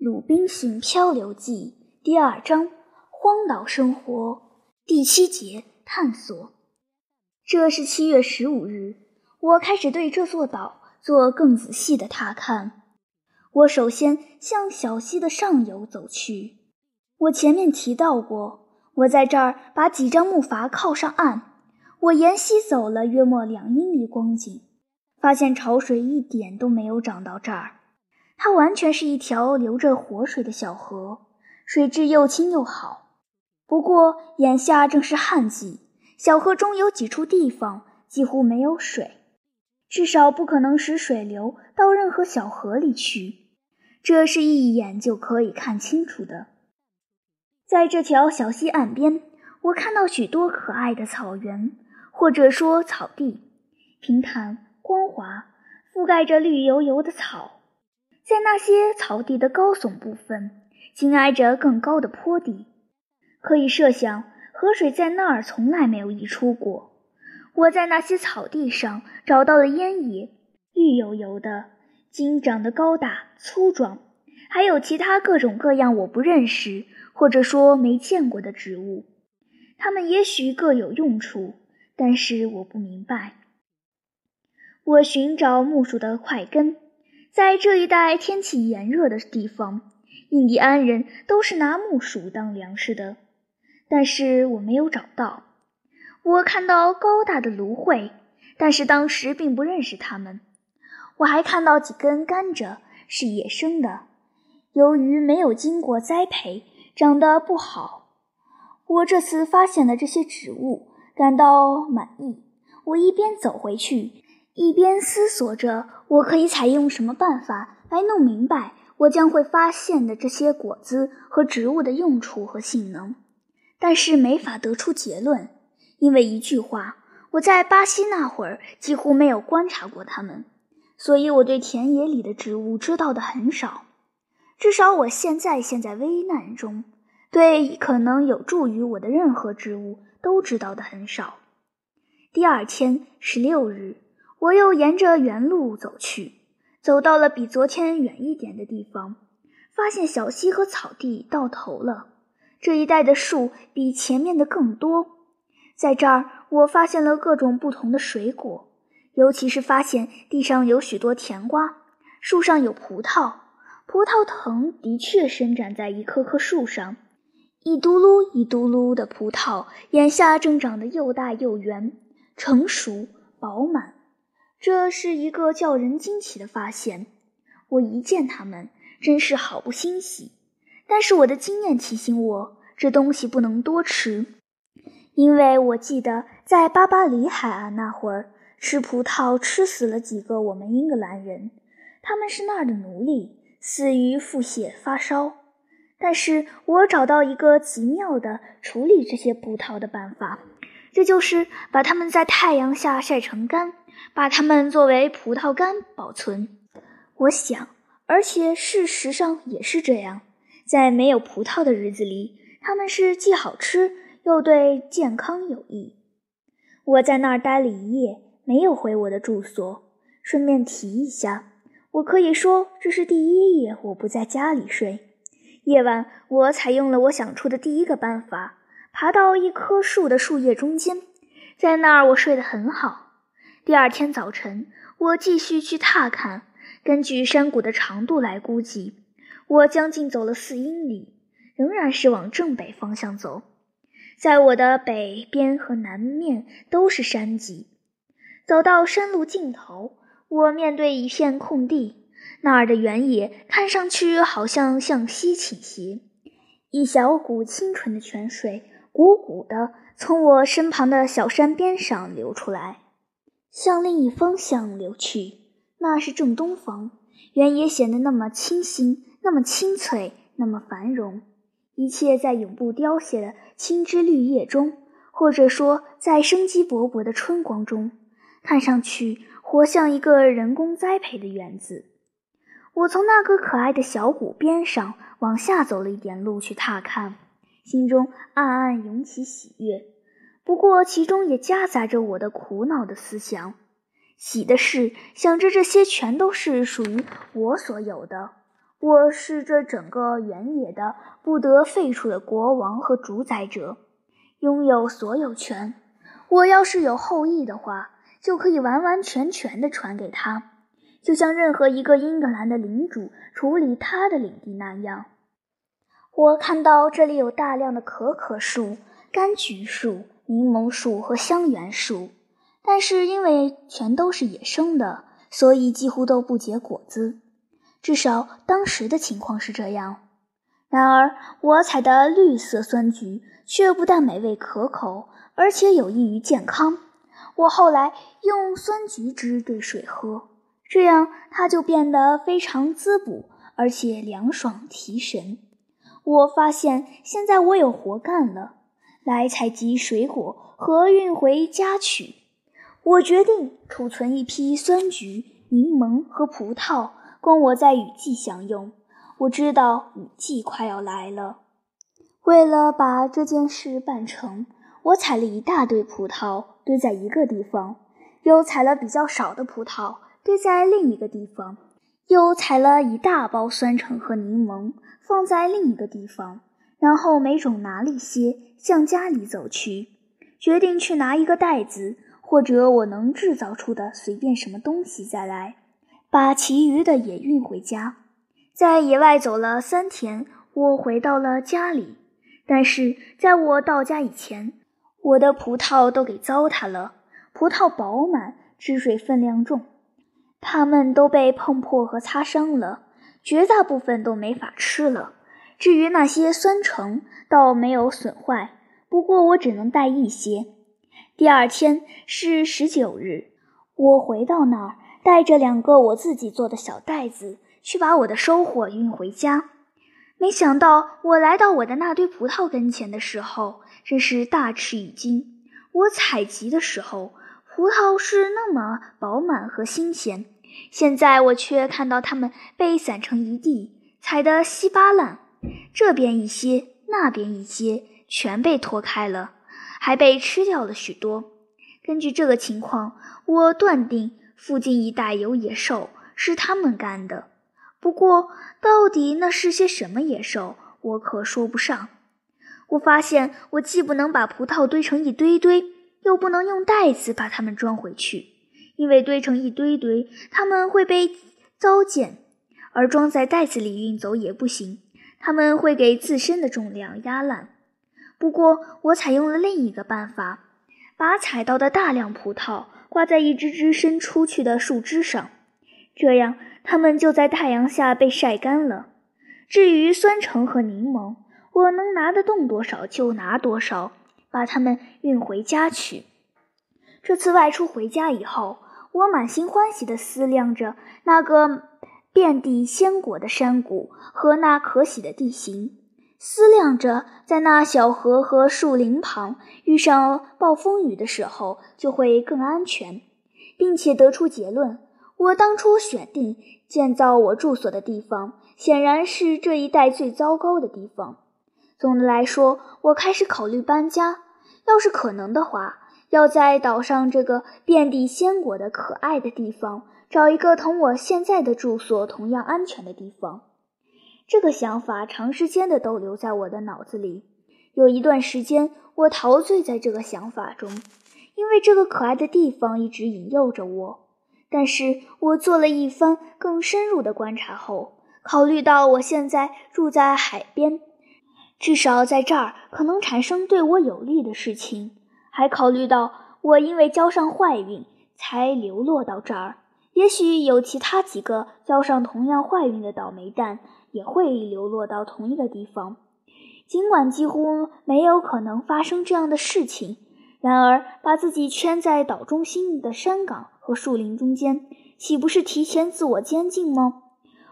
《鲁滨逊漂流记》第二章：荒岛生活第七节：探索。这是七月十五日，我开始对这座岛做更仔细的踏看。我首先向小溪的上游走去。我前面提到过，我在这儿把几张木筏靠上岸。我沿溪走了约莫两英里光景，发现潮水一点都没有涨到这儿。它完全是一条流着活水的小河，水质又清又好。不过眼下正是旱季，小河中有几处地方几乎没有水，至少不可能使水流到任何小河里去。这是一眼就可以看清楚的。在这条小溪岸边，我看到许多可爱的草原，或者说草地，平坦光滑，覆盖着绿油油的草。在那些草地的高耸部分，紧挨着更高的坡地，可以设想河水在那儿从来没有溢出过。我在那些草地上找到了烟叶，绿油油的，茎长得高大粗壮，还有其他各种各样我不认识或者说没见过的植物。它们也许各有用处，但是我不明白。我寻找木薯的块根。在这一带天气炎热的地方，印第安人都是拿木薯当粮食的。但是我没有找到。我看到高大的芦荟，但是当时并不认识它们。我还看到几根甘蔗，是野生的，由于没有经过栽培，长得不好。我这次发现了这些植物，感到满意。我一边走回去。一边思索着，我可以采用什么办法来弄明白我将会发现的这些果子和植物的用处和性能，但是没法得出结论，因为一句话，我在巴西那会儿几乎没有观察过它们，所以我对田野里的植物知道的很少。至少我现在陷在危难中，对可能有助于我的任何植物都知道的很少。第二天，十六日。我又沿着原路走去，走到了比昨天远一点的地方，发现小溪和草地到头了。这一带的树比前面的更多。在这儿，我发现了各种不同的水果，尤其是发现地上有许多甜瓜，树上有葡萄。葡萄藤的确伸展在一棵棵树上，一嘟噜一嘟噜的葡萄，眼下正长得又大又圆，成熟饱满。这是一个叫人惊奇的发现。我一见他们，真是好不欣喜。但是我的经验提醒我，这东西不能多吃，因为我记得在巴巴里海岸那会儿，吃葡萄吃死了几个我们英格兰人，他们是那儿的奴隶，死于腹泻发烧。但是我找到一个极妙的处理这些葡萄的办法，这就是把它们在太阳下晒成干。把它们作为葡萄干保存，我想，而且事实上也是这样。在没有葡萄的日子里，它们是既好吃又对健康有益。我在那儿待了一夜，没有回我的住所。顺便提一下，我可以说这是第一夜我不在家里睡。夜晚，我采用了我想出的第一个办法，爬到一棵树的树叶中间，在那儿我睡得很好。第二天早晨，我继续去踏看。根据山谷的长度来估计，我将近走了四英里，仍然是往正北方向走。在我的北边和南面都是山脊。走到山路尽头，我面对一片空地，那儿的原野看上去好像向西倾斜。一小股清纯的泉水汩汩地从我身旁的小山边上流出来。向另一方向流去，那是正东方。原野显得那么清新，那么清脆，那么繁荣。一切在永不凋谢的青枝绿叶中，或者说在生机勃勃的春光中，看上去活像一个人工栽培的园子。我从那个可爱的小谷边上往下走了一点路去踏看，心中暗暗涌起喜悦。不过，其中也夹杂着我的苦恼的思想。喜的是，想着这些全都是属于我所有的，我是这整个原野的不得废除的国王和主宰者，拥有所有权。我要是有后裔的话，就可以完完全全的传给他，就像任何一个英格兰的领主处理他的领地那样。我看到这里有大量的可可树、柑橘树、柠檬树和香橼树，但是因为全都是野生的，所以几乎都不结果子。至少当时的情况是这样。然而，我采的绿色酸橘却不但美味可口，而且有益于健康。我后来用酸橘汁兑水喝，这样它就变得非常滋补，而且凉爽提神。我发现现在我有活干了，来采集水果和运回家去。我决定储存一批酸橘、柠檬和葡萄。供我在雨季享用。我知道雨季快要来了。为了把这件事办成，我采了一大堆葡萄堆在一个地方，又采了比较少的葡萄堆在另一个地方，又采了一大包酸橙和柠檬放在另一个地方，然后每种拿了一些，向家里走去，决定去拿一个袋子或者我能制造出的随便什么东西再来。把其余的也运回家。在野外走了三天，我回到了家里。但是在我到家以前，我的葡萄都给糟蹋了。葡萄饱满，汁水分量重，它们都被碰破和擦伤了，绝大部分都没法吃了。至于那些酸橙，倒没有损坏，不过我只能带一些。第二天是十九日，我回到那儿。带着两个我自己做的小袋子去把我的收获运回家，没想到我来到我的那堆葡萄跟前的时候，真是大吃一惊。我采集的时候，葡萄是那么饱满和新鲜，现在我却看到它们被散成一地，踩得稀巴烂，这边一些，那边一些，全被拖开了，还被吃掉了许多。根据这个情况，我断定。附近一带有野兽，是他们干的。不过，到底那是些什么野兽，我可说不上。我发现，我既不能把葡萄堆成一堆堆，又不能用袋子把它们装回去，因为堆成一堆堆，它们会被糟践；而装在袋子里运走也不行，它们会给自身的重量压烂。不过，我采用了另一个办法，把采到的大量葡萄。挂在一只只伸出去的树枝上，这样它们就在太阳下被晒干了。至于酸橙和柠檬，我能拿得动多少就拿多少，把它们运回家去。这次外出回家以后，我满心欢喜地思量着那个遍地鲜果的山谷和那可喜的地形。思量着，在那小河和树林旁遇上暴风雨的时候，就会更安全，并且得出结论：我当初选定建造我住所的地方，显然是这一带最糟糕的地方。总的来说，我开始考虑搬家。要是可能的话，要在岛上这个遍地鲜果的可爱的地方，找一个同我现在的住所同样安全的地方。这个想法长时间的逗留在我的脑子里，有一段时间我陶醉在这个想法中，因为这个可爱的地方一直引诱着我。但是我做了一番更深入的观察后，考虑到我现在住在海边，至少在这儿可能产生对我有利的事情，还考虑到我因为交上坏运才流落到这儿，也许有其他几个交上同样坏运的倒霉蛋。也会流落到同一个地方，尽管几乎没有可能发生这样的事情，然而把自己圈在岛中心的山岗和树林中间，岂不是提前自我监禁吗？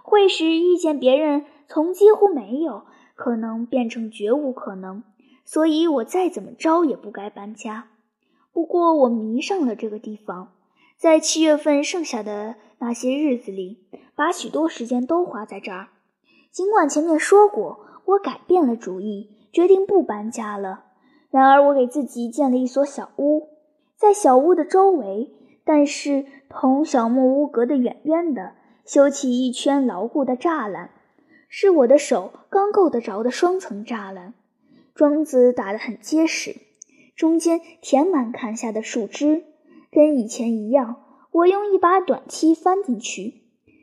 会使遇见别人从几乎没有可能变成绝无可能，所以我再怎么着也不该搬家。不过我迷上了这个地方，在七月份剩下的那些日子里，把许多时间都花在这儿。尽管前面说过，我改变了主意，决定不搬家了。然而，我给自己建了一所小屋，在小屋的周围，但是同小木屋隔得远远的，修起一圈牢固的栅栏，是我的手刚够得着的双层栅栏，桩子打得很结实，中间填满砍下的树枝，跟以前一样。我用一把短梯翻进去，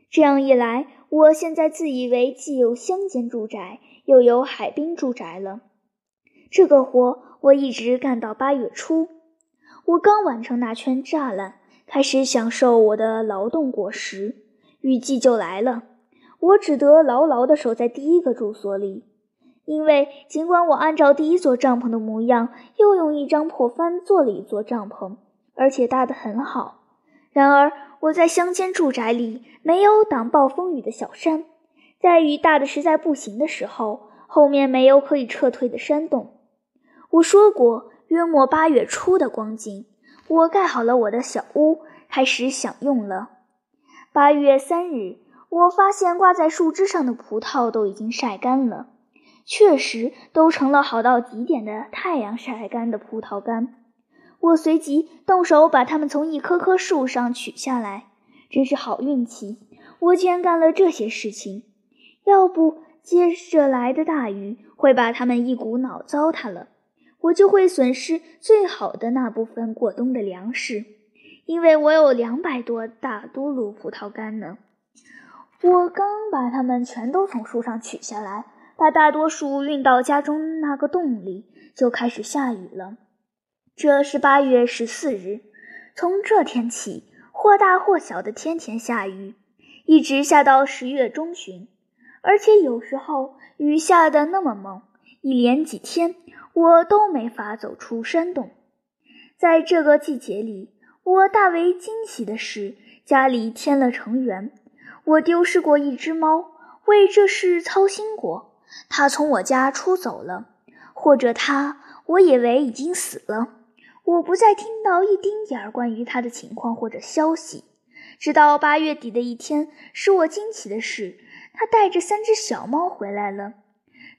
这样一来，我现在自以为既有乡间住宅，又有海滨住宅了。这个活我一直干到八月初。我刚完成那圈栅栏，开始享受我的劳动果实，雨季就来了。我只得牢牢地守在第一个住所里，因为尽管我按照第一座帐篷的模样，又用一张破帆做了一座帐篷，而且搭得很好，然而我在乡间住宅里没有挡暴风雨的小山，在雨大的实在不行的时候，后面没有可以撤退的山洞。我说过，约莫八月初的光景，我盖好了我的小屋，开始享用了。八月三日。我发现挂在树枝上的葡萄都已经晒干了，确实都成了好到极点的太阳晒干的葡萄干。我随即动手把它们从一棵棵树上取下来，真是好运气，我竟然干了这些事情。要不接着来的大雨会把它们一股脑糟蹋了，我就会损失最好的那部分过冬的粮食，因为我有两百多大都噜葡萄干呢。我刚把它们全都从树上取下来，把大多数运到家中那个洞里，就开始下雨了。这是八月十四日，从这天起，或大或小的天天下雨，一直下到十月中旬，而且有时候雨下得那么猛，一连几天我都没法走出山洞。在这个季节里，我大为惊喜的是，家里添了成员。我丢失过一只猫，为这事操心过。它从我家出走了，或者它，我以为已经死了。我不再听到一丁点儿关于它的情况或者消息。直到八月底的一天，使我惊奇的是，它带着三只小猫回来了。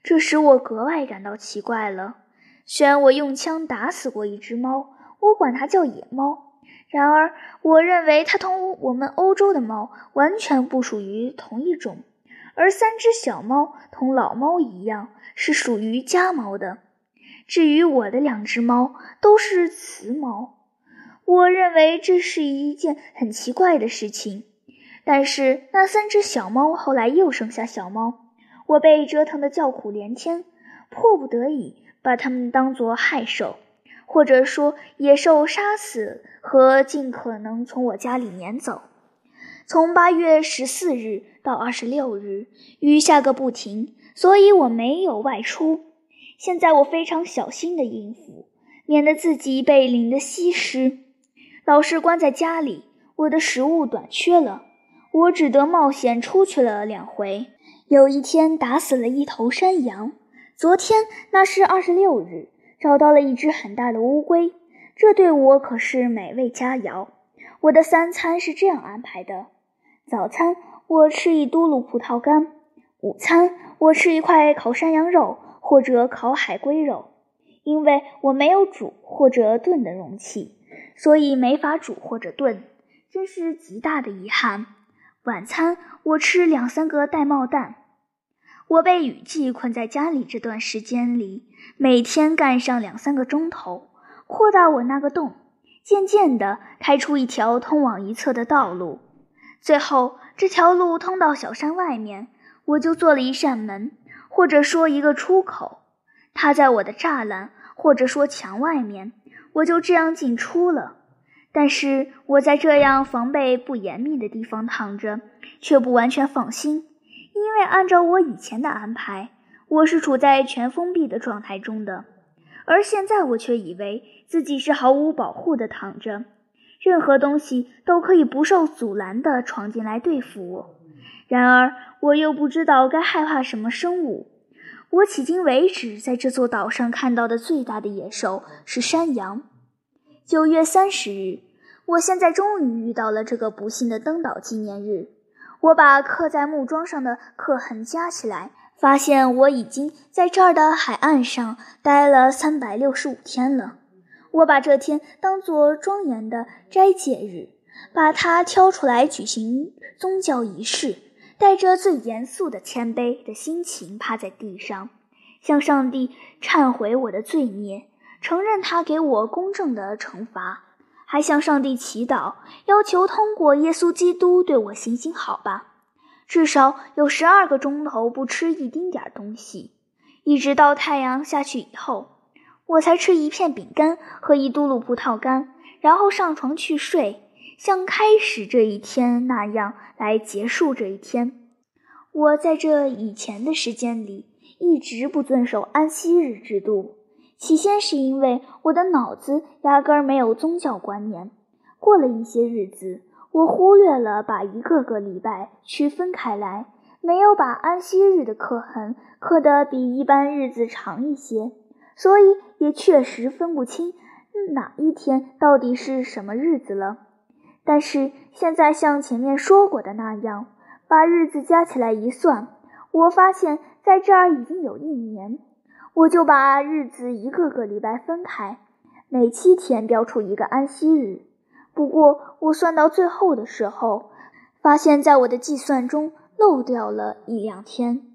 这使我格外感到奇怪了。虽然我用枪打死过一只猫，我管它叫野猫。然而，我认为它同我们欧洲的猫完全不属于同一种，而三只小猫同老猫一样是属于家猫的。至于我的两只猫，都是雌猫。我认为这是一件很奇怪的事情。但是那三只小猫后来又生下小猫，我被折腾得叫苦连天，迫不得已把它们当作害兽。或者说，野兽杀死和尽可能从我家里撵走。从八月十四日到二十六日，雨下个不停，所以我没有外出。现在我非常小心地应付，免得自己被淋得稀湿。老是关在家里，我的食物短缺了，我只得冒险出去了两回。有一天打死了一头山羊，昨天那是二十六日。找到了一只很大的乌龟，这对我可是美味佳肴。我的三餐是这样安排的：早餐我吃一嘟噜葡萄干，午餐我吃一块烤山羊肉或者烤海龟肉，因为我没有煮或者炖的容器，所以没法煮或者炖，真是极大的遗憾。晚餐我吃两三个玳瑁蛋。我被雨季困在家里这段时间里，每天干上两三个钟头，扩大我那个洞，渐渐地开出一条通往一侧的道路。最后，这条路通到小山外面，我就做了一扇门，或者说一个出口。它在我的栅栏，或者说墙外面，我就这样进出了。但是我在这样防备不严密的地方躺着，却不完全放心。因为按照我以前的安排，我是处在全封闭的状态中的，而现在我却以为自己是毫无保护的躺着，任何东西都可以不受阻拦地闯进来对付我。然而，我又不知道该害怕什么生物。我迄今为止在这座岛上看到的最大的野兽是山羊。九月三十日，我现在终于遇到了这个不幸的登岛纪念日。我把刻在木桩上的刻痕加起来，发现我已经在这儿的海岸上待了三百六十五天了。我把这天当作庄严的斋戒日，把它挑出来举行宗教仪式，带着最严肃的谦卑的心情趴在地上，向上帝忏悔我的罪孽，承认他给我公正的惩罚，还向上帝祈祷，要求通过耶稣基督对我行行好吧。至少有十二个钟头不吃一丁点儿东西，一直到太阳下去以后，我才吃一片饼干和一嘟噜葡萄干，然后上床去睡。像开始这一天那样来结束这一天。我在这以前的时间里一直不遵守安息日制度。起先是因为我的脑子压根儿没有宗教观念。过了一些日子，我忽略了把一个个礼拜区分开来，没有把安息日的刻痕刻得比一般日子长一些，所以也确实分不清哪一天到底是什么日子了。但是现在像前面说过的那样，把日子加起来一算，我发现在这儿已经有一年。我就把日子一个个礼拜分开，每七天标出一个安息日。不过我算到最后的时候，发现在我的计算中漏掉了一两天。